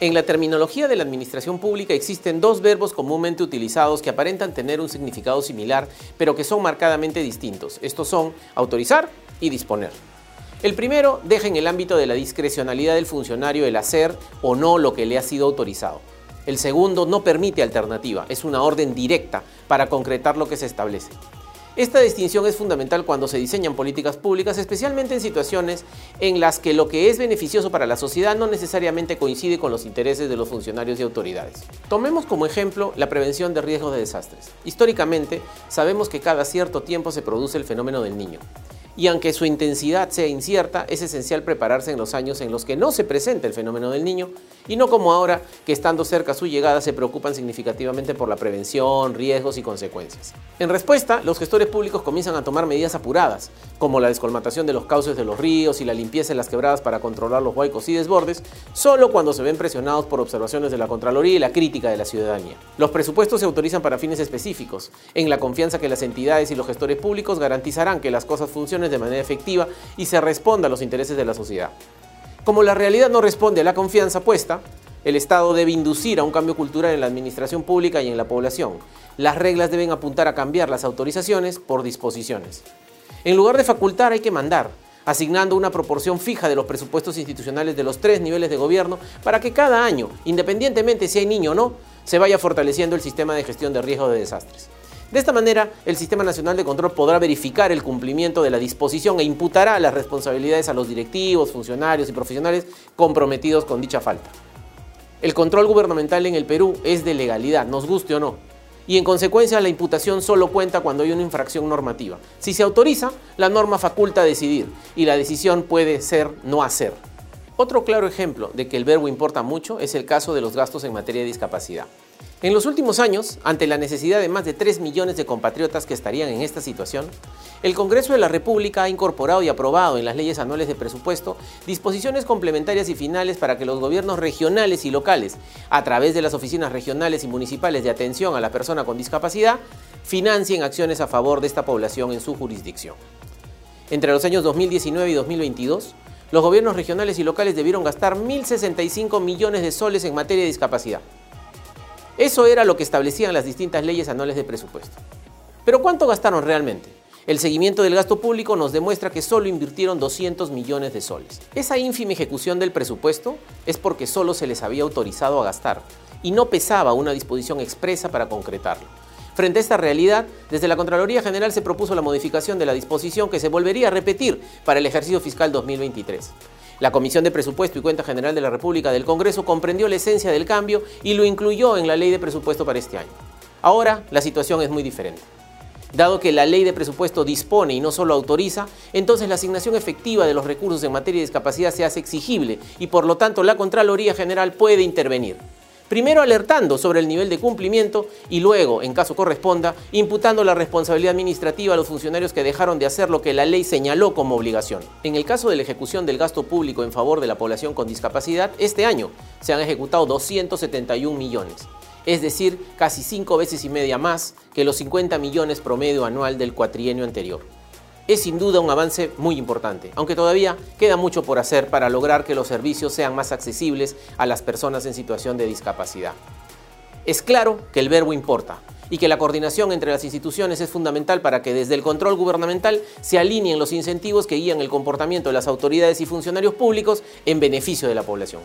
En la terminología de la administración pública existen dos verbos comúnmente utilizados que aparentan tener un significado similar, pero que son marcadamente distintos. Estos son autorizar y disponer. El primero deja en el ámbito de la discrecionalidad del funcionario el hacer o no lo que le ha sido autorizado. El segundo no permite alternativa, es una orden directa para concretar lo que se establece. Esta distinción es fundamental cuando se diseñan políticas públicas, especialmente en situaciones en las que lo que es beneficioso para la sociedad no necesariamente coincide con los intereses de los funcionarios y autoridades. Tomemos como ejemplo la prevención de riesgos de desastres. Históricamente, sabemos que cada cierto tiempo se produce el fenómeno del niño y aunque su intensidad sea incierta, es esencial prepararse en los años en los que no se presenta el fenómeno del niño y no como ahora que estando cerca su llegada se preocupan significativamente por la prevención, riesgos y consecuencias. En respuesta, los gestores públicos comienzan a tomar medidas apuradas, como la descolmatación de los cauces de los ríos y la limpieza en las quebradas para controlar los huaicos y desbordes, solo cuando se ven presionados por observaciones de la Contraloría y la crítica de la ciudadanía. Los presupuestos se autorizan para fines específicos, en la confianza que las entidades y los gestores públicos garantizarán que las cosas funcionen de manera efectiva y se responda a los intereses de la sociedad. Como la realidad no responde a la confianza puesta, el Estado debe inducir a un cambio cultural en la administración pública y en la población. Las reglas deben apuntar a cambiar las autorizaciones por disposiciones. En lugar de facultar hay que mandar, asignando una proporción fija de los presupuestos institucionales de los tres niveles de gobierno para que cada año, independientemente si hay niño o no, se vaya fortaleciendo el sistema de gestión de riesgo de desastres. De esta manera, el Sistema Nacional de Control podrá verificar el cumplimiento de la disposición e imputará las responsabilidades a los directivos, funcionarios y profesionales comprometidos con dicha falta. El control gubernamental en el Perú es de legalidad, nos guste o no, y en consecuencia la imputación solo cuenta cuando hay una infracción normativa. Si se autoriza, la norma faculta decidir y la decisión puede ser no hacer. Otro claro ejemplo de que el verbo importa mucho es el caso de los gastos en materia de discapacidad. En los últimos años, ante la necesidad de más de 3 millones de compatriotas que estarían en esta situación, el Congreso de la República ha incorporado y aprobado en las leyes anuales de presupuesto disposiciones complementarias y finales para que los gobiernos regionales y locales, a través de las oficinas regionales y municipales de atención a la persona con discapacidad, financien acciones a favor de esta población en su jurisdicción. Entre los años 2019 y 2022, los gobiernos regionales y locales debieron gastar 1.065 millones de soles en materia de discapacidad. Eso era lo que establecían las distintas leyes anuales de presupuesto. Pero ¿cuánto gastaron realmente? El seguimiento del gasto público nos demuestra que solo invirtieron 200 millones de soles. Esa ínfima ejecución del presupuesto es porque solo se les había autorizado a gastar y no pesaba una disposición expresa para concretarlo. Frente a esta realidad, desde la Contraloría General se propuso la modificación de la disposición que se volvería a repetir para el ejercicio fiscal 2023. La Comisión de Presupuesto y Cuenta General de la República del Congreso comprendió la esencia del cambio y lo incluyó en la ley de presupuesto para este año. Ahora la situación es muy diferente. Dado que la ley de presupuesto dispone y no solo autoriza, entonces la asignación efectiva de los recursos en materia de discapacidad se hace exigible y por lo tanto la Contraloría General puede intervenir. Primero alertando sobre el nivel de cumplimiento y luego, en caso corresponda, imputando la responsabilidad administrativa a los funcionarios que dejaron de hacer lo que la ley señaló como obligación. En el caso de la ejecución del gasto público en favor de la población con discapacidad, este año se han ejecutado 271 millones, es decir, casi cinco veces y media más que los 50 millones promedio anual del cuatrienio anterior es sin duda un avance muy importante, aunque todavía queda mucho por hacer para lograr que los servicios sean más accesibles a las personas en situación de discapacidad. Es claro que el verbo importa y que la coordinación entre las instituciones es fundamental para que desde el control gubernamental se alineen los incentivos que guían el comportamiento de las autoridades y funcionarios públicos en beneficio de la población.